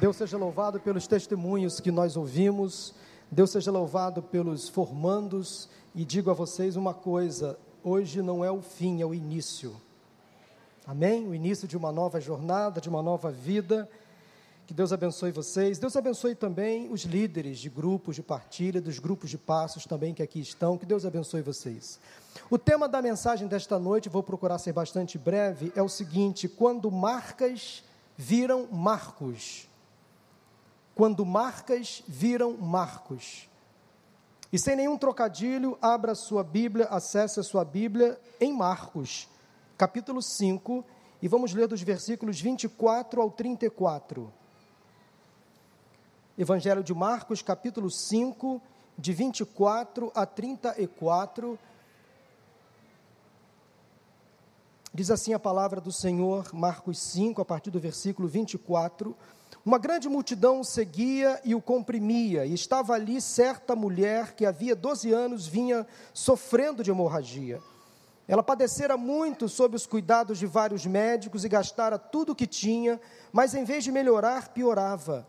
Deus seja louvado pelos testemunhos que nós ouvimos, Deus seja louvado pelos formandos, e digo a vocês uma coisa: hoje não é o fim, é o início. Amém? O início de uma nova jornada, de uma nova vida. Que Deus abençoe vocês. Deus abençoe também os líderes de grupos de partilha, dos grupos de passos também que aqui estão. Que Deus abençoe vocês. O tema da mensagem desta noite, vou procurar ser bastante breve, é o seguinte: quando marcas viram marcos quando marcas viram marcos. E sem nenhum trocadilho, abra sua Bíblia, acesse a sua Bíblia em Marcos, capítulo 5, e vamos ler dos versículos 24 ao 34. Evangelho de Marcos, capítulo 5, de 24 a 34. Diz assim a palavra do Senhor, Marcos 5, a partir do versículo 24. Uma grande multidão o seguia e o comprimia, e estava ali certa mulher que havia 12 anos vinha sofrendo de hemorragia. Ela padecera muito sob os cuidados de vários médicos e gastara tudo o que tinha, mas em vez de melhorar, piorava.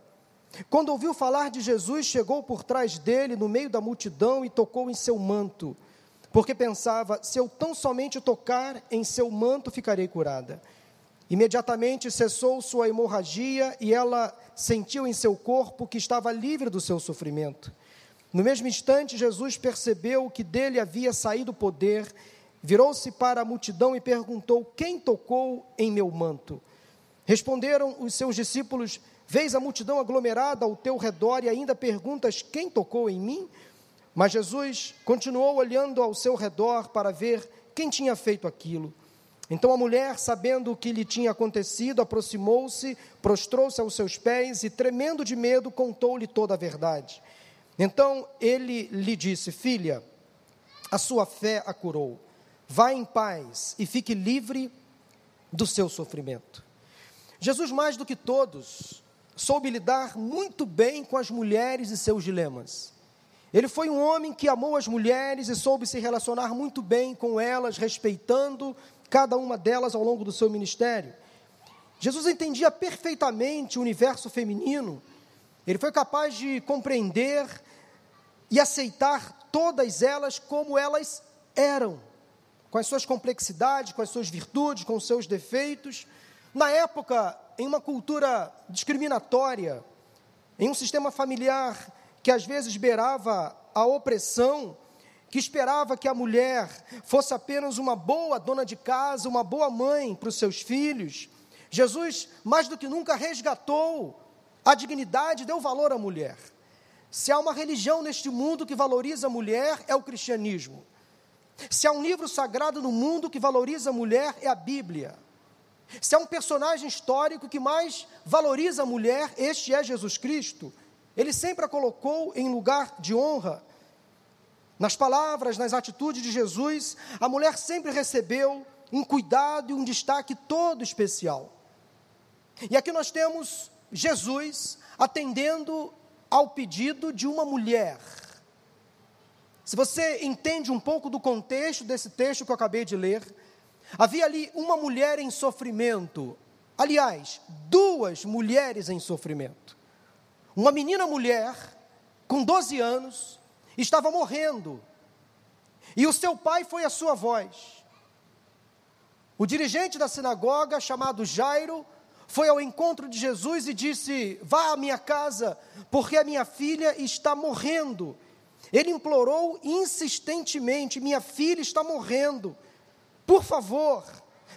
Quando ouviu falar de Jesus, chegou por trás dele, no meio da multidão, e tocou em seu manto, porque pensava: se eu tão somente tocar em seu manto, ficarei curada. Imediatamente cessou sua hemorragia e ela sentiu em seu corpo que estava livre do seu sofrimento. No mesmo instante, Jesus percebeu que dele havia saído poder, virou-se para a multidão e perguntou: Quem tocou em meu manto? Responderam os seus discípulos: Vês a multidão aglomerada ao teu redor e ainda perguntas: Quem tocou em mim? Mas Jesus continuou olhando ao seu redor para ver quem tinha feito aquilo. Então a mulher, sabendo o que lhe tinha acontecido, aproximou-se, prostrou-se aos seus pés e, tremendo de medo, contou-lhe toda a verdade. Então ele lhe disse: Filha, a sua fé a curou. Vá em paz e fique livre do seu sofrimento. Jesus, mais do que todos, soube lidar muito bem com as mulheres e seus dilemas. Ele foi um homem que amou as mulheres e soube se relacionar muito bem com elas, respeitando cada uma delas ao longo do seu ministério. Jesus entendia perfeitamente o universo feminino, ele foi capaz de compreender e aceitar todas elas como elas eram, com as suas complexidades, com as suas virtudes, com os seus defeitos. Na época, em uma cultura discriminatória, em um sistema familiar que às vezes beirava a opressão, que esperava que a mulher fosse apenas uma boa dona de casa, uma boa mãe para os seus filhos, Jesus, mais do que nunca, resgatou a dignidade, deu valor à mulher. Se há uma religião neste mundo que valoriza a mulher, é o cristianismo. Se há um livro sagrado no mundo que valoriza a mulher, é a Bíblia. Se há um personagem histórico que mais valoriza a mulher, este é Jesus Cristo. Ele sempre a colocou em lugar de honra. Nas palavras, nas atitudes de Jesus, a mulher sempre recebeu um cuidado e um destaque todo especial. E aqui nós temos Jesus atendendo ao pedido de uma mulher. Se você entende um pouco do contexto desse texto que eu acabei de ler, havia ali uma mulher em sofrimento. Aliás, duas mulheres em sofrimento. Uma menina mulher, com 12 anos, estava morrendo. E o seu pai foi a sua voz. O dirigente da sinagoga, chamado Jairo, foi ao encontro de Jesus e disse: Vá à minha casa, porque a minha filha está morrendo. Ele implorou insistentemente: Minha filha está morrendo. Por favor,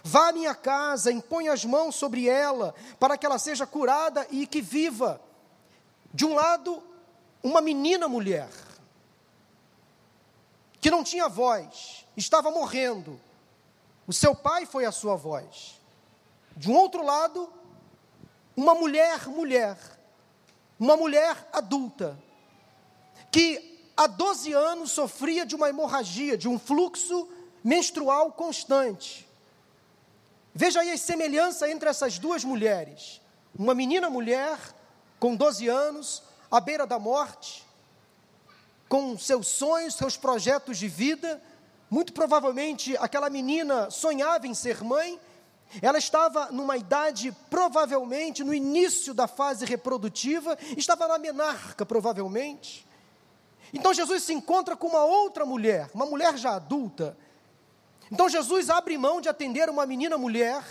vá à minha casa, impõe as mãos sobre ela, para que ela seja curada e que viva. De um lado, uma menina mulher que não tinha voz, estava morrendo. O seu pai foi a sua voz. De um outro lado, uma mulher, mulher, uma mulher adulta, que há 12 anos sofria de uma hemorragia, de um fluxo menstrual constante. Veja aí a semelhança entre essas duas mulheres. Uma menina mulher, com 12 anos, à beira da morte, com seus sonhos, seus projetos de vida. Muito provavelmente aquela menina sonhava em ser mãe, ela estava numa idade, provavelmente, no início da fase reprodutiva, estava na menarca, provavelmente. Então Jesus se encontra com uma outra mulher, uma mulher já adulta. Então Jesus abre mão de atender uma menina mulher,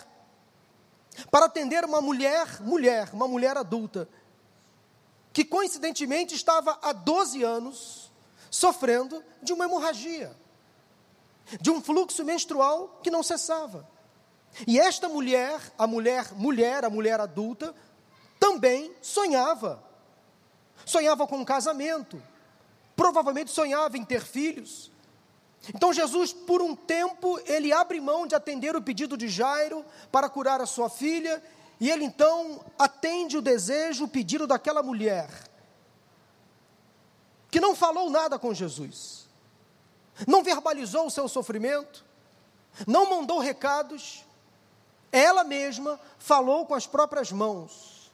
para atender uma mulher, mulher, uma mulher adulta, que coincidentemente estava há 12 anos sofrendo de uma hemorragia, de um fluxo menstrual que não cessava. E esta mulher, a mulher, mulher, a mulher adulta, também sonhava. Sonhava com um casamento, provavelmente sonhava em ter filhos. Então Jesus, por um tempo, ele abre mão de atender o pedido de Jairo para curar a sua filha, e ele então atende o desejo, o pedido daquela mulher, que não falou nada com Jesus, não verbalizou o seu sofrimento, não mandou recados, ela mesma falou com as próprias mãos.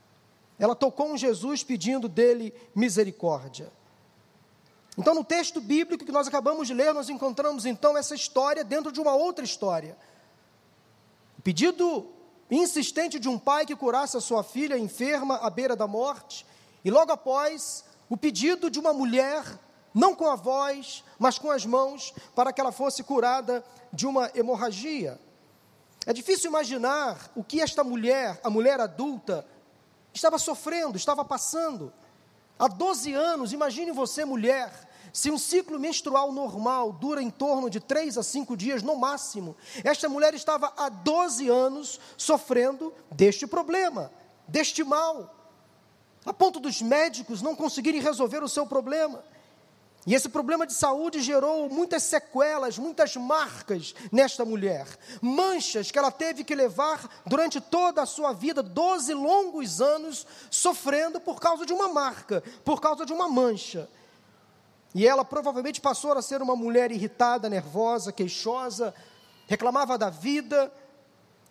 Ela tocou em Jesus pedindo dele misericórdia. Então, no texto bíblico que nós acabamos de ler, nós encontramos então essa história dentro de uma outra história. O pedido insistente de um pai que curasse a sua filha enferma à beira da morte, e logo após, o pedido de uma mulher, não com a voz, mas com as mãos, para que ela fosse curada de uma hemorragia. É difícil imaginar o que esta mulher, a mulher adulta, estava sofrendo, estava passando. Há 12 anos, imagine você, mulher, se um ciclo menstrual normal dura em torno de 3 a 5 dias no máximo, esta mulher estava há 12 anos sofrendo deste problema, deste mal, a ponto dos médicos não conseguirem resolver o seu problema. E esse problema de saúde gerou muitas sequelas, muitas marcas nesta mulher. Manchas que ela teve que levar durante toda a sua vida, 12 longos anos, sofrendo por causa de uma marca, por causa de uma mancha. E ela provavelmente passou a ser uma mulher irritada, nervosa, queixosa, reclamava da vida,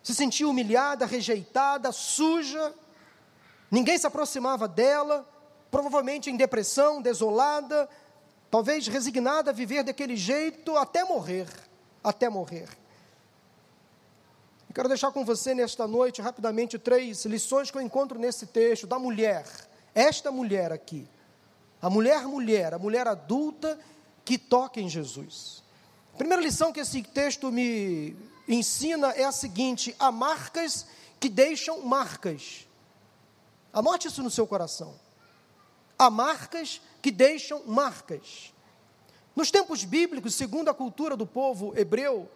se sentia humilhada, rejeitada, suja. Ninguém se aproximava dela, provavelmente em depressão, desolada, talvez resignada a viver daquele jeito até morrer, até morrer. Eu quero deixar com você nesta noite rapidamente três lições que eu encontro nesse texto da mulher, esta mulher aqui, a mulher mulher, a mulher adulta que toca em Jesus. A primeira lição que esse texto me ensina é a seguinte: há marcas que deixam marcas. Anote isso no seu coração. Há marcas que deixam marcas. Nos tempos bíblicos, segundo a cultura do povo hebreu,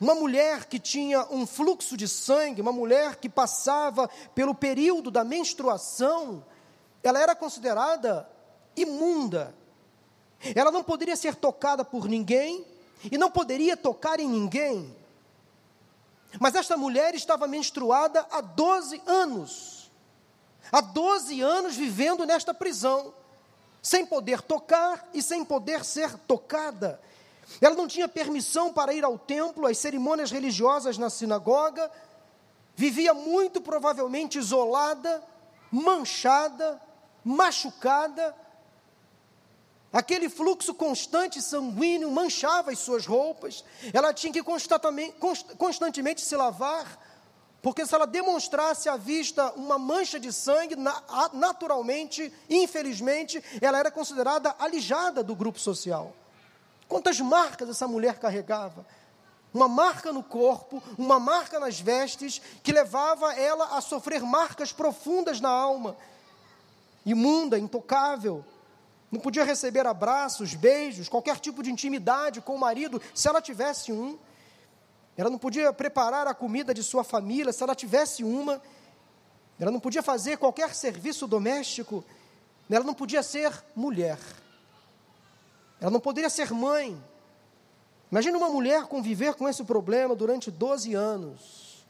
uma mulher que tinha um fluxo de sangue, uma mulher que passava pelo período da menstruação, ela era considerada imunda. Ela não poderia ser tocada por ninguém e não poderia tocar em ninguém. Mas esta mulher estava menstruada há 12 anos. Há 12 anos vivendo nesta prisão sem poder tocar e sem poder ser tocada. Ela não tinha permissão para ir ao templo, às cerimônias religiosas na sinagoga, vivia muito provavelmente isolada, manchada, machucada. Aquele fluxo constante sanguíneo manchava as suas roupas, ela tinha que constantemente, se lavar, porque se ela demonstrasse à vista uma mancha de sangue, naturalmente, infelizmente, ela era considerada alijada do grupo social. Quantas marcas essa mulher carregava? Uma marca no corpo, uma marca nas vestes, que levava ela a sofrer marcas profundas na alma. Imunda, intocável. Não podia receber abraços, beijos, qualquer tipo de intimidade com o marido, se ela tivesse um. Ela não podia preparar a comida de sua família se ela tivesse uma. Ela não podia fazer qualquer serviço doméstico. Ela não podia ser mulher. Ela não poderia ser mãe. Imagina uma mulher conviver com esse problema durante 12 anos.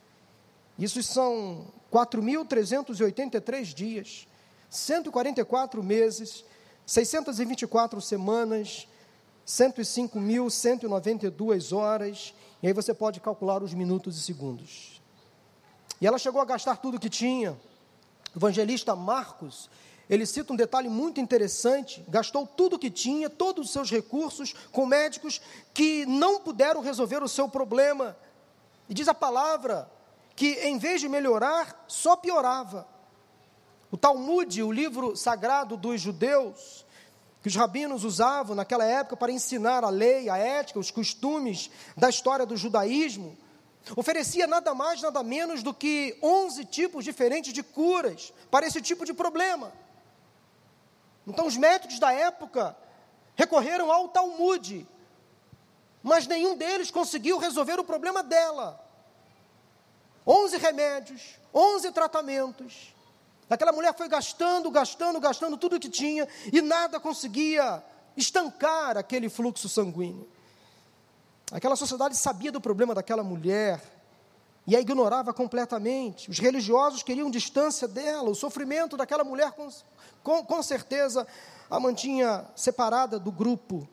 Isso são 4.383 dias, 144 meses, 624 semanas, 105.192 horas e aí você pode calcular os minutos e segundos. E ela chegou a gastar tudo que tinha. O evangelista Marcos, ele cita um detalhe muito interessante: gastou tudo o que tinha, todos os seus recursos, com médicos que não puderam resolver o seu problema. E diz a palavra que, em vez de melhorar, só piorava. O Talmud, o livro sagrado dos judeus, que os rabinos usavam naquela época para ensinar a lei, a ética, os costumes da história do judaísmo, oferecia nada mais, nada menos do que 11 tipos diferentes de curas para esse tipo de problema. Então, os métodos da época recorreram ao Talmud, mas nenhum deles conseguiu resolver o problema dela. Onze remédios, onze tratamentos, Aquela mulher foi gastando, gastando, gastando tudo que tinha e nada conseguia estancar aquele fluxo sanguíneo. Aquela sociedade sabia do problema daquela mulher e a ignorava completamente. Os religiosos queriam distância dela, o sofrimento daquela mulher, com, com, com certeza, a mantinha separada do grupo.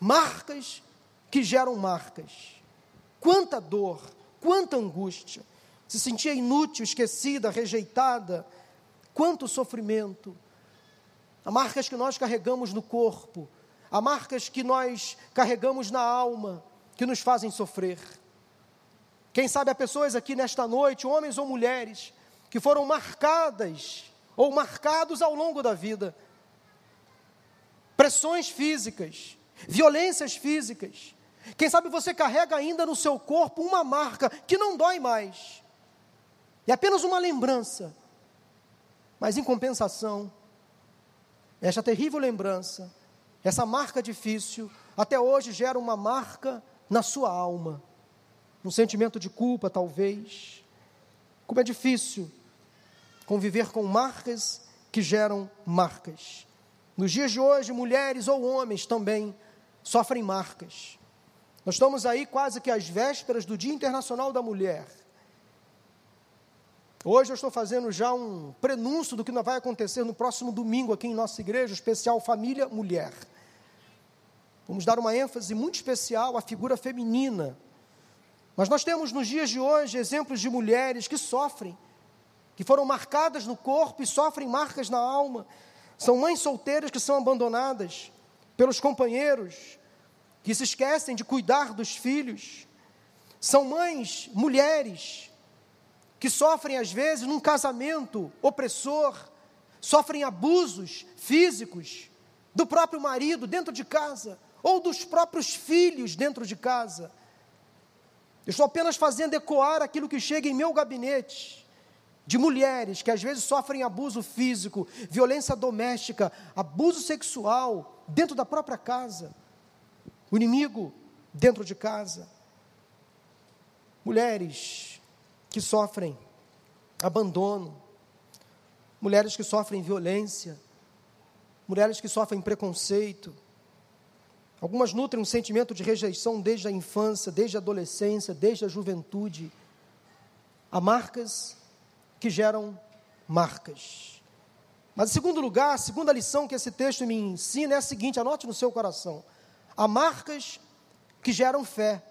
Marcas que geram marcas. Quanta dor, quanta angústia se sentia inútil, esquecida, rejeitada. Quanto sofrimento. Há marcas que nós carregamos no corpo, há marcas que nós carregamos na alma, que nos fazem sofrer. Quem sabe há pessoas aqui nesta noite, homens ou mulheres, que foram marcadas ou marcados ao longo da vida. Pressões físicas, violências físicas. Quem sabe você carrega ainda no seu corpo uma marca que não dói mais, é apenas uma lembrança. Mas em compensação, esta terrível lembrança, essa marca difícil, até hoje gera uma marca na sua alma. Um sentimento de culpa, talvez. Como é difícil conviver com marcas que geram marcas. Nos dias de hoje, mulheres ou homens também sofrem marcas. Nós estamos aí quase que às vésperas do Dia Internacional da Mulher. Hoje eu estou fazendo já um prenúncio do que vai acontecer no próximo domingo aqui em nossa igreja, especial Família Mulher. Vamos dar uma ênfase muito especial à figura feminina. Mas nós temos nos dias de hoje exemplos de mulheres que sofrem, que foram marcadas no corpo e sofrem marcas na alma. São mães solteiras que são abandonadas pelos companheiros, que se esquecem de cuidar dos filhos. São mães, mulheres, que sofrem às vezes num casamento opressor, sofrem abusos físicos do próprio marido dentro de casa, ou dos próprios filhos dentro de casa. Eu estou apenas fazendo ecoar aquilo que chega em meu gabinete, de mulheres que às vezes sofrem abuso físico, violência doméstica, abuso sexual dentro da própria casa, o inimigo dentro de casa. Mulheres que sofrem abandono, mulheres que sofrem violência, mulheres que sofrem preconceito. Algumas nutrem um sentimento de rejeição desde a infância, desde a adolescência, desde a juventude. Há marcas que geram marcas. Mas, em segundo lugar, a segunda lição que esse texto me ensina é a seguinte: anote no seu coração. Há marcas que geram fé.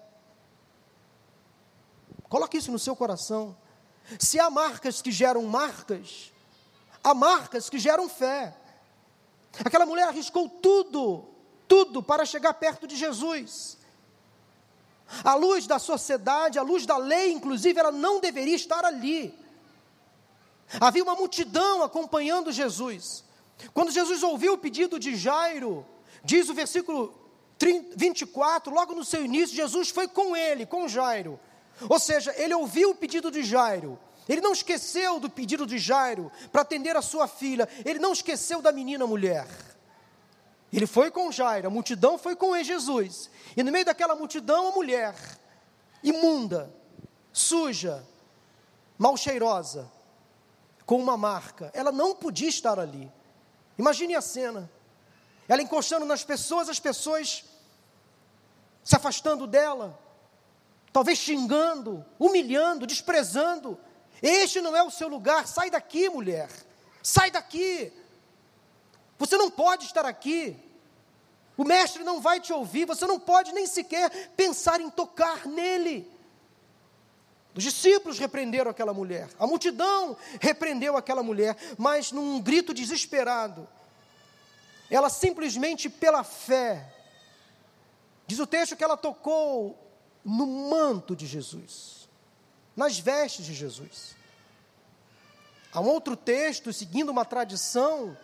Coloque isso no seu coração. Se há marcas que geram marcas, há marcas que geram fé. Aquela mulher arriscou tudo, tudo para chegar perto de Jesus. A luz da sociedade, a luz da lei, inclusive, ela não deveria estar ali. Havia uma multidão acompanhando Jesus. Quando Jesus ouviu o pedido de Jairo, diz o versículo 24, logo no seu início, Jesus foi com ele, com Jairo. Ou seja, ele ouviu o pedido de Jairo, ele não esqueceu do pedido de Jairo para atender a sua filha, ele não esqueceu da menina mulher. Ele foi com Jairo, a multidão foi com Jesus, e no meio daquela multidão, a mulher, imunda, suja, mal cheirosa, com uma marca, ela não podia estar ali. Imagine a cena, ela encostando nas pessoas, as pessoas se afastando dela, talvez xingando, humilhando, desprezando. Este não é o seu lugar, sai daqui, mulher, sai daqui. Você não pode estar aqui. O mestre não vai te ouvir, você não pode nem sequer pensar em tocar nele. Os discípulos repreenderam aquela mulher, a multidão repreendeu aquela mulher, mas num grito desesperado, ela simplesmente pela fé, diz o texto que ela tocou no manto de Jesus. nas vestes de Jesus. Há um outro texto, seguindo uma tradição,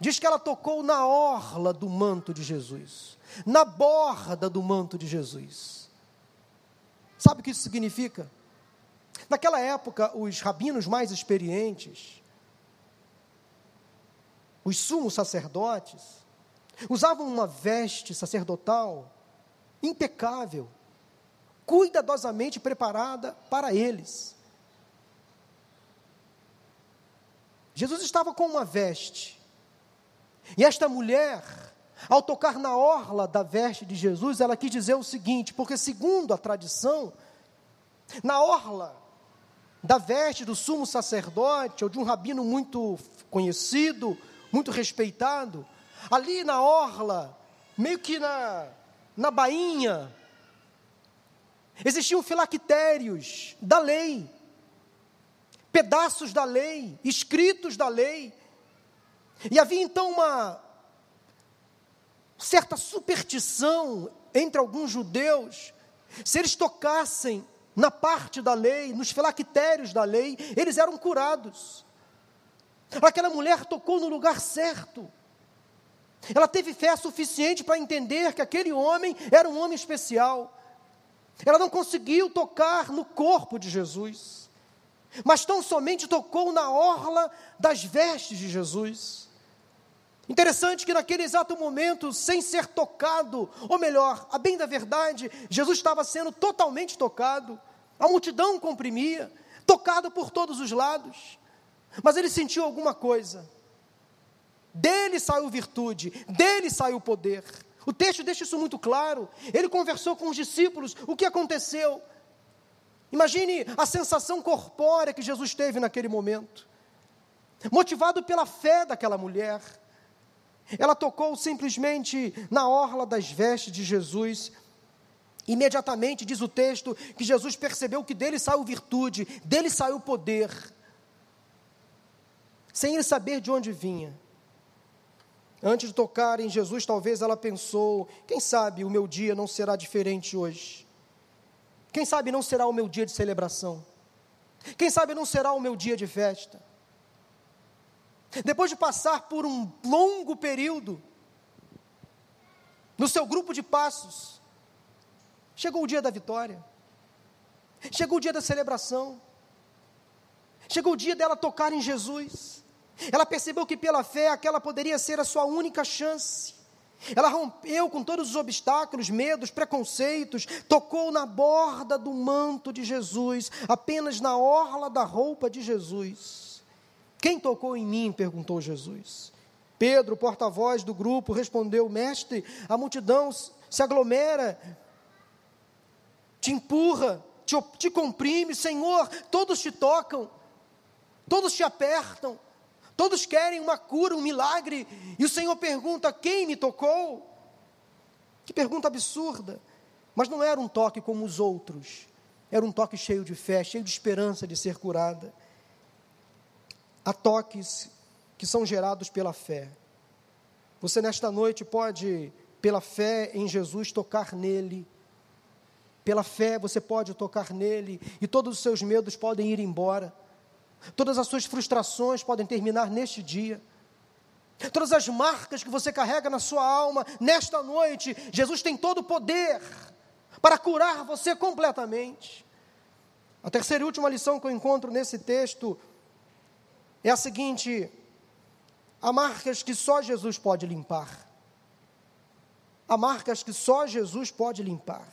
diz que ela tocou na orla do manto de Jesus, na borda do manto de Jesus. Sabe o que isso significa? Naquela época, os rabinos mais experientes, os sumos sacerdotes, usavam uma veste sacerdotal impecável, cuidadosamente preparada para eles. Jesus estava com uma veste, e esta mulher, ao tocar na orla da veste de Jesus, ela quis dizer o seguinte: porque, segundo a tradição, na orla da veste do sumo sacerdote ou de um rabino muito conhecido, muito respeitado, ali na orla, meio que na, na bainha, existiam filactérios da lei, pedaços da lei, escritos da lei, e havia então uma certa superstição entre alguns judeus, se eles tocassem na parte da lei, nos filactérios da lei, eles eram curados. Aquela mulher tocou no lugar certo. Ela teve fé suficiente para entender que aquele homem era um homem especial. Ela não conseguiu tocar no corpo de Jesus, mas tão somente tocou na orla das vestes de Jesus. Interessante que naquele exato momento, sem ser tocado, ou melhor, a bem da verdade, Jesus estava sendo totalmente tocado, a multidão comprimia, tocado por todos os lados, mas ele sentiu alguma coisa, dele saiu virtude, dele saiu poder. O texto deixa isso muito claro. Ele conversou com os discípulos, o que aconteceu? Imagine a sensação corpórea que Jesus teve naquele momento. Motivado pela fé daquela mulher, ela tocou simplesmente na orla das vestes de Jesus. Imediatamente, diz o texto, que Jesus percebeu que dele saiu virtude, dele saiu poder, sem ele saber de onde vinha. Antes de tocar em Jesus, talvez ela pensou: quem sabe o meu dia não será diferente hoje? Quem sabe não será o meu dia de celebração? Quem sabe não será o meu dia de festa? Depois de passar por um longo período no seu grupo de passos, chegou o dia da vitória, chegou o dia da celebração, chegou o dia dela tocar em Jesus. Ela percebeu que pela fé aquela poderia ser a sua única chance. Ela rompeu com todos os obstáculos, medos, preconceitos, tocou na borda do manto de Jesus, apenas na orla da roupa de Jesus. Quem tocou em mim? perguntou Jesus. Pedro, porta-voz do grupo, respondeu: Mestre, a multidão se aglomera, te empurra, te, te comprime, Senhor, todos te tocam, todos te apertam. Todos querem uma cura, um milagre, e o Senhor pergunta: quem me tocou? Que pergunta absurda. Mas não era um toque como os outros, era um toque cheio de fé, cheio de esperança de ser curada. Há toques que são gerados pela fé. Você nesta noite pode, pela fé em Jesus, tocar nele. Pela fé você pode tocar nele e todos os seus medos podem ir embora. Todas as suas frustrações podem terminar neste dia. Todas as marcas que você carrega na sua alma, nesta noite, Jesus tem todo o poder para curar você completamente. A terceira e última lição que eu encontro nesse texto é a seguinte: há marcas que só Jesus pode limpar. Há marcas que só Jesus pode limpar.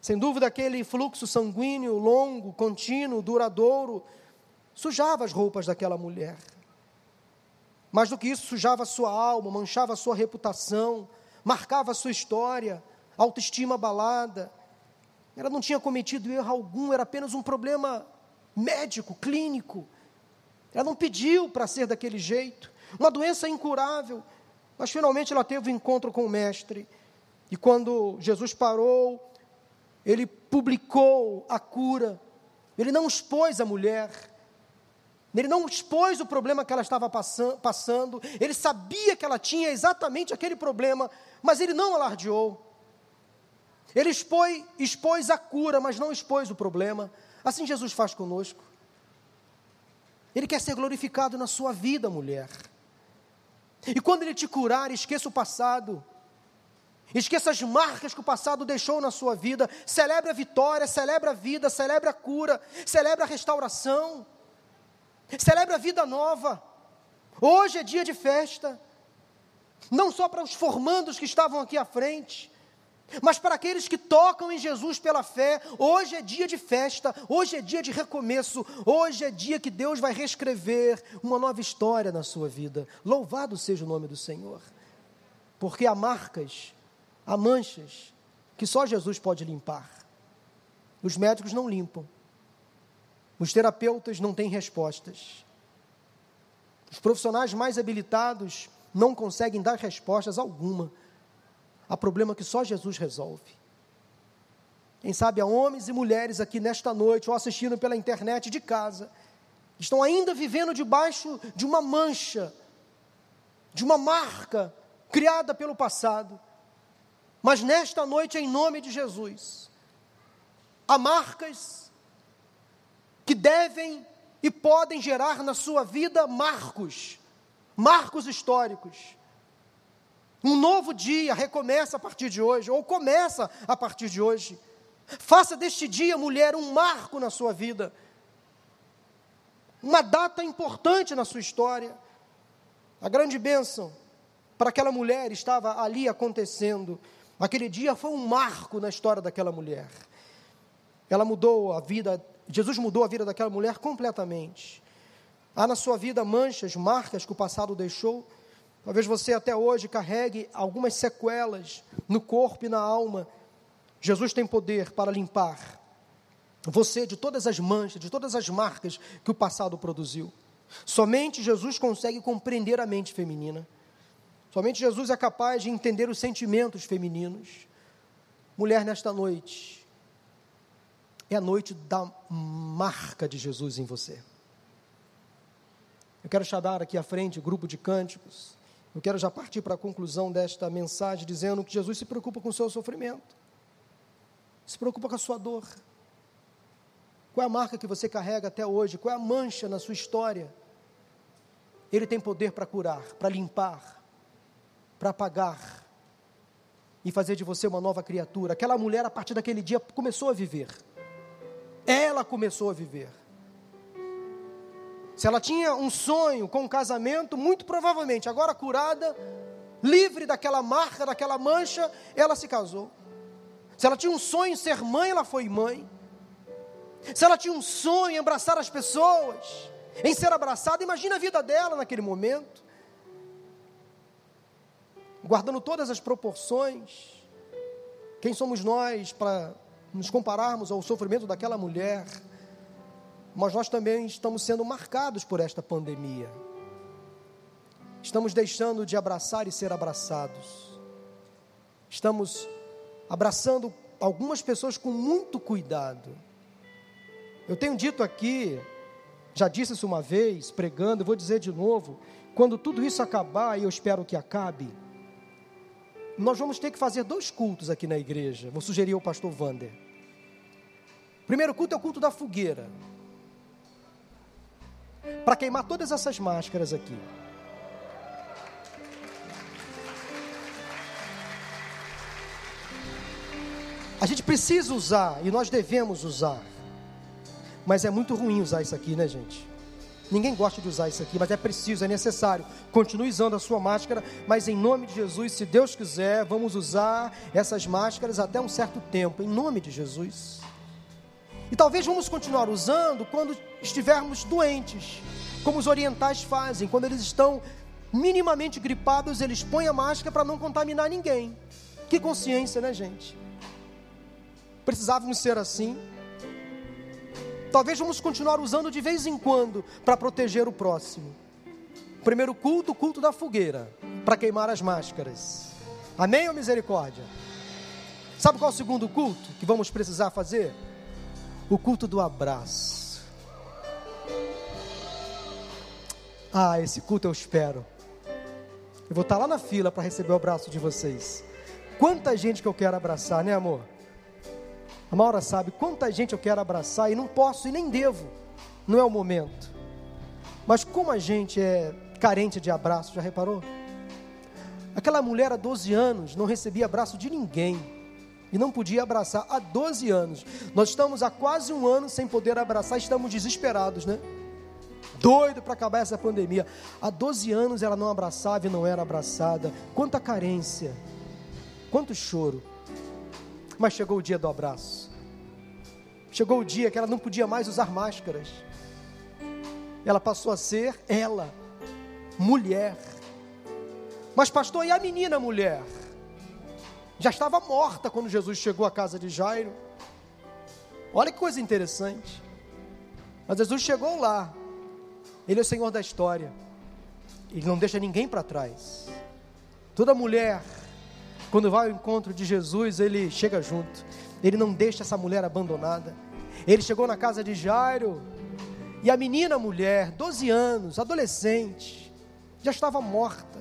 Sem dúvida, aquele fluxo sanguíneo longo, contínuo, duradouro, sujava as roupas daquela mulher. Mais do que isso, sujava sua alma, manchava sua reputação, marcava a sua história, autoestima abalada. Ela não tinha cometido erro algum, era apenas um problema médico, clínico. Ela não pediu para ser daquele jeito, uma doença incurável. Mas finalmente ela teve um encontro com o Mestre. E quando Jesus parou, ele publicou a cura, ele não expôs a mulher, ele não expôs o problema que ela estava passando, ele sabia que ela tinha exatamente aquele problema, mas ele não alardeou. Ele expôs, expôs a cura, mas não expôs o problema. Assim Jesus faz conosco. Ele quer ser glorificado na sua vida, mulher. E quando Ele te curar, esqueça o passado. Esqueça as marcas que o passado deixou na sua vida. Celebre a vitória, celebre a vida, celebre a cura, celebre a restauração. Celebre a vida nova. Hoje é dia de festa. Não só para os formandos que estavam aqui à frente, mas para aqueles que tocam em Jesus pela fé, hoje é dia de festa, hoje é dia de recomeço, hoje é dia que Deus vai reescrever uma nova história na sua vida. Louvado seja o nome do Senhor. Porque há marcas, há manchas que só Jesus pode limpar. Os médicos não limpam. Os terapeutas não têm respostas. Os profissionais mais habilitados não conseguem dar respostas alguma Há problema que só Jesus resolve. Quem sabe há homens e mulheres aqui nesta noite, ou assistindo pela internet de casa, estão ainda vivendo debaixo de uma mancha, de uma marca criada pelo passado. Mas nesta noite, em nome de Jesus, há marcas que devem e podem gerar na sua vida marcos, marcos históricos um novo dia recomeça a partir de hoje, ou começa a partir de hoje. Faça deste dia, mulher, um marco na sua vida, uma data importante na sua história. A grande bênção para aquela mulher estava ali acontecendo. Aquele dia foi um marco na história daquela mulher. Ela mudou a vida, Jesus mudou a vida daquela mulher completamente. Há na sua vida manchas, marcas que o passado deixou Talvez você até hoje carregue algumas sequelas no corpo e na alma. Jesus tem poder para limpar você de todas as manchas, de todas as marcas que o passado produziu. Somente Jesus consegue compreender a mente feminina. Somente Jesus é capaz de entender os sentimentos femininos. Mulher, nesta noite, é a noite da marca de Jesus em você. Eu quero chamar aqui à frente o grupo de cânticos. Eu quero já partir para a conclusão desta mensagem dizendo que Jesus se preocupa com o seu sofrimento, se preocupa com a sua dor. Qual é a marca que você carrega até hoje? Qual é a mancha na sua história? Ele tem poder para curar, para limpar, para apagar e fazer de você uma nova criatura. Aquela mulher, a partir daquele dia, começou a viver. Ela começou a viver. Se ela tinha um sonho com um casamento, muito provavelmente, agora curada, livre daquela marca, daquela mancha, ela se casou. Se ela tinha um sonho em ser mãe, ela foi mãe. Se ela tinha um sonho em abraçar as pessoas, em ser abraçada, imagina a vida dela naquele momento. Guardando todas as proporções, quem somos nós para nos compararmos ao sofrimento daquela mulher? mas nós também estamos sendo marcados por esta pandemia. Estamos deixando de abraçar e ser abraçados. Estamos abraçando algumas pessoas com muito cuidado. Eu tenho dito aqui, já disse isso uma vez, pregando, vou dizer de novo: quando tudo isso acabar, e eu espero que acabe, nós vamos ter que fazer dois cultos aqui na igreja. Vou sugerir ao pastor Vander. Primeiro culto é o culto da fogueira para queimar todas essas máscaras aqui. A gente precisa usar e nós devemos usar. Mas é muito ruim usar isso aqui, né, gente? Ninguém gosta de usar isso aqui, mas é preciso, é necessário. Continue usando a sua máscara, mas em nome de Jesus, se Deus quiser, vamos usar essas máscaras até um certo tempo, em nome de Jesus. E talvez vamos continuar usando quando estivermos doentes, como os orientais fazem, quando eles estão minimamente gripados, eles põem a máscara para não contaminar ninguém. Que consciência, né, gente? Precisávamos ser assim. Talvez vamos continuar usando de vez em quando para proteger o próximo. Primeiro culto, o culto da fogueira, para queimar as máscaras. Amém ou misericórdia? Sabe qual é o segundo culto que vamos precisar fazer? O culto do abraço. Ah, esse culto eu espero. Eu vou estar lá na fila para receber o abraço de vocês. Quanta gente que eu quero abraçar, né, amor? A Maura sabe quanta gente eu quero abraçar e não posso e nem devo. Não é o momento. Mas como a gente é carente de abraço, já reparou? Aquela mulher há 12 anos não recebia abraço de ninguém e não podia abraçar há 12 anos. Nós estamos há quase um ano sem poder abraçar, estamos desesperados, né? Doido para acabar essa pandemia. Há 12 anos ela não abraçava e não era abraçada. Quanta carência, quanto choro. Mas chegou o dia do abraço. Chegou o dia que ela não podia mais usar máscaras. Ela passou a ser ela, mulher. Mas, pastor, e a menina mulher? Já estava morta quando Jesus chegou à casa de Jairo. Olha que coisa interessante. Mas Jesus chegou lá. Ele é o Senhor da história. Ele não deixa ninguém para trás. Toda mulher quando vai ao encontro de Jesus, ele chega junto. Ele não deixa essa mulher abandonada. Ele chegou na casa de Jairo e a menina mulher, 12 anos, adolescente, já estava morta.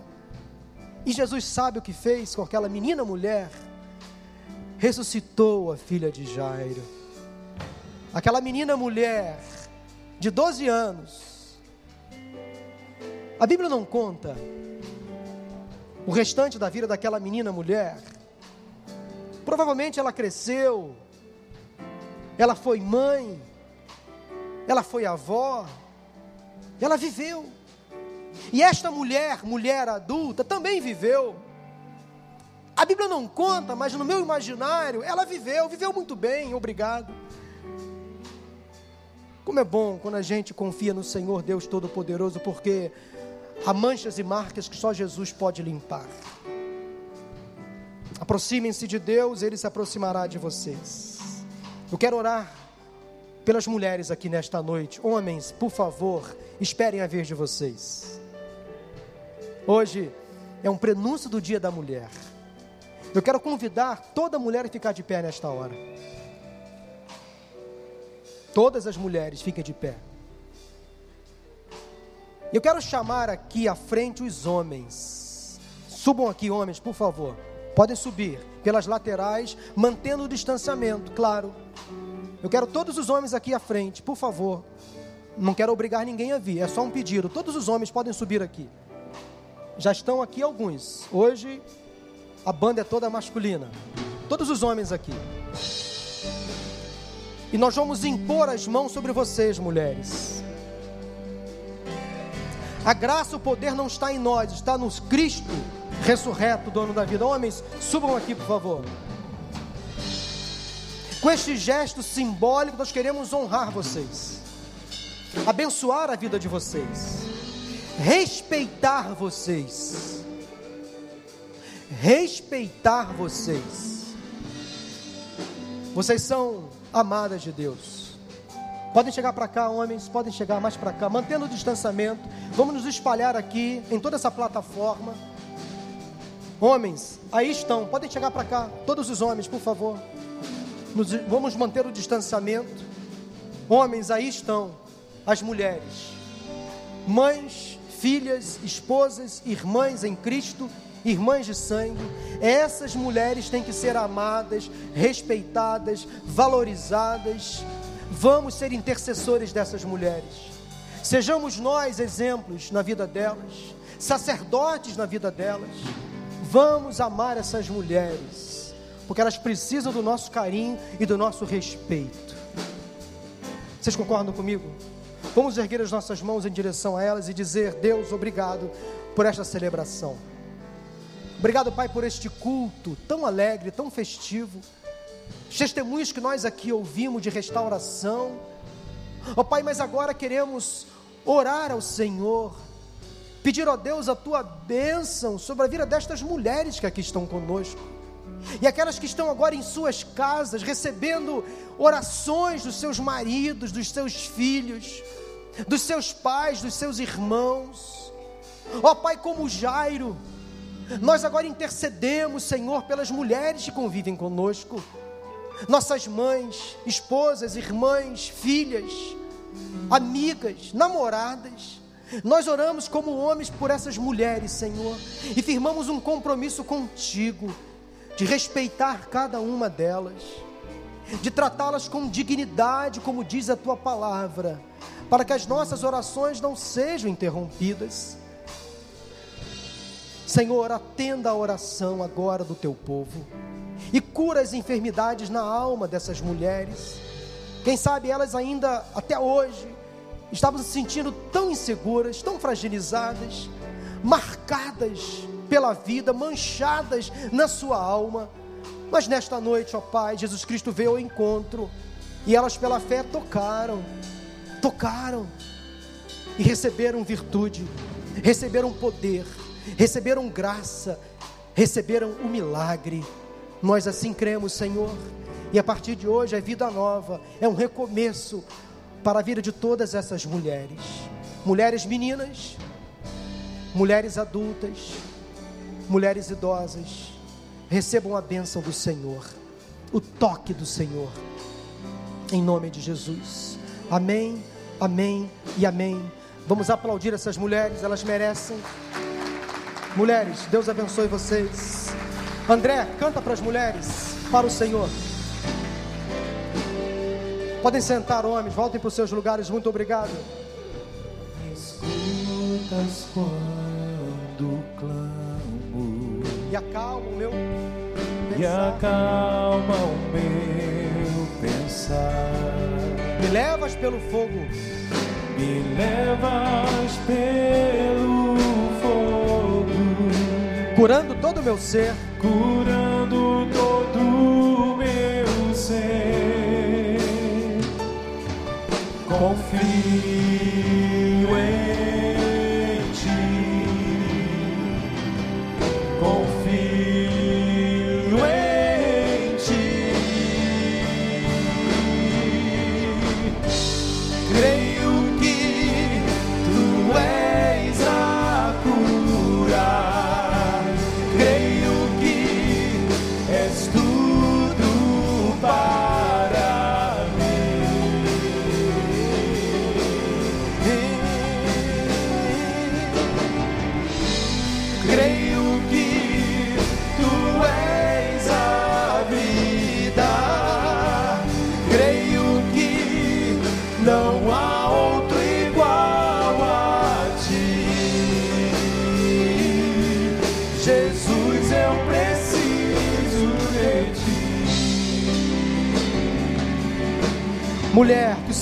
E Jesus sabe o que fez com aquela menina mulher? Ressuscitou a filha de Jairo. Aquela menina mulher de 12 anos. A Bíblia não conta o restante da vida daquela menina mulher. Provavelmente ela cresceu, ela foi mãe, ela foi avó, ela viveu. E esta mulher, mulher adulta, também viveu. A Bíblia não conta, mas no meu imaginário, ela viveu, viveu muito bem, obrigado. Como é bom quando a gente confia no Senhor Deus Todo-Poderoso, porque Há manchas e marcas que só Jesus pode limpar. Aproximem-se de Deus, Ele se aproximará de vocês. Eu quero orar pelas mulheres aqui nesta noite. Homens, por favor, esperem a vez de vocês. Hoje é um prenúncio do Dia da Mulher. Eu quero convidar toda mulher a ficar de pé nesta hora. Todas as mulheres fiquem de pé. Eu quero chamar aqui à frente os homens. Subam aqui, homens, por favor. Podem subir pelas laterais, mantendo o distanciamento, claro. Eu quero todos os homens aqui à frente, por favor. Não quero obrigar ninguém a vir, é só um pedido. Todos os homens podem subir aqui. Já estão aqui alguns. Hoje a banda é toda masculina. Todos os homens aqui. E nós vamos impor as mãos sobre vocês, mulheres. A graça, o poder não está em nós, está nos Cristo ressurreto, dono da vida. Homens, subam aqui, por favor. Com este gesto simbólico, nós queremos honrar vocês, abençoar a vida de vocês, respeitar vocês, respeitar vocês. Vocês são amadas de Deus. Podem chegar para cá, homens, podem chegar mais para cá, mantendo o distanciamento. Vamos nos espalhar aqui em toda essa plataforma. Homens, aí estão, podem chegar para cá, todos os homens, por favor. Nos, vamos manter o distanciamento. Homens, aí estão as mulheres, mães, filhas, esposas, irmãs em Cristo, irmãs de sangue. Essas mulheres têm que ser amadas, respeitadas, valorizadas Vamos ser intercessores dessas mulheres. Sejamos nós exemplos na vida delas, sacerdotes na vida delas. Vamos amar essas mulheres, porque elas precisam do nosso carinho e do nosso respeito. Vocês concordam comigo? Vamos erguer as nossas mãos em direção a elas e dizer: Deus, obrigado por esta celebração. Obrigado, Pai, por este culto tão alegre, tão festivo os testemunhos que nós aqui ouvimos de restauração. Ó oh, Pai, mas agora queremos orar ao Senhor, pedir, ó oh Deus, a tua bênção sobre a vida destas mulheres que aqui estão conosco. E aquelas que estão agora em suas casas, recebendo orações dos seus maridos, dos seus filhos, dos seus pais, dos seus irmãos. Ó Pai, como Jairo, nós agora intercedemos, Senhor, pelas mulheres que convivem conosco nossas mães, esposas, irmãs, filhas, amigas, namoradas. Nós oramos como homens por essas mulheres, Senhor, e firmamos um compromisso contigo de respeitar cada uma delas. de tratá-las com dignidade, como diz a tua palavra, para que as nossas orações não sejam interrompidas. Senhor, atenda a oração agora do teu povo e cura as enfermidades na alma dessas mulheres. Quem sabe elas ainda até hoje estavam se sentindo tão inseguras, tão fragilizadas, marcadas pela vida, manchadas na sua alma. Mas nesta noite, ó Pai, Jesus Cristo veio ao encontro e elas pela fé tocaram, tocaram e receberam virtude, receberam poder, receberam graça, receberam o milagre. Nós assim cremos, Senhor, e a partir de hoje é vida nova, é um recomeço para a vida de todas essas mulheres, mulheres meninas, mulheres adultas, mulheres idosas, recebam a bênção do Senhor, o toque do Senhor, em nome de Jesus. Amém, amém e amém. Vamos aplaudir essas mulheres, elas merecem. Mulheres, Deus abençoe vocês. André, canta para as mulheres, para o Senhor. Podem sentar, homens, voltem para os seus lugares. Muito obrigado. Escutas quando clamo E acalma o meu e pensar. acalma o meu pensar. Me levas pelo fogo, Me levas pelo fogo, curando todo o meu ser. Curando todo meu ser. Confio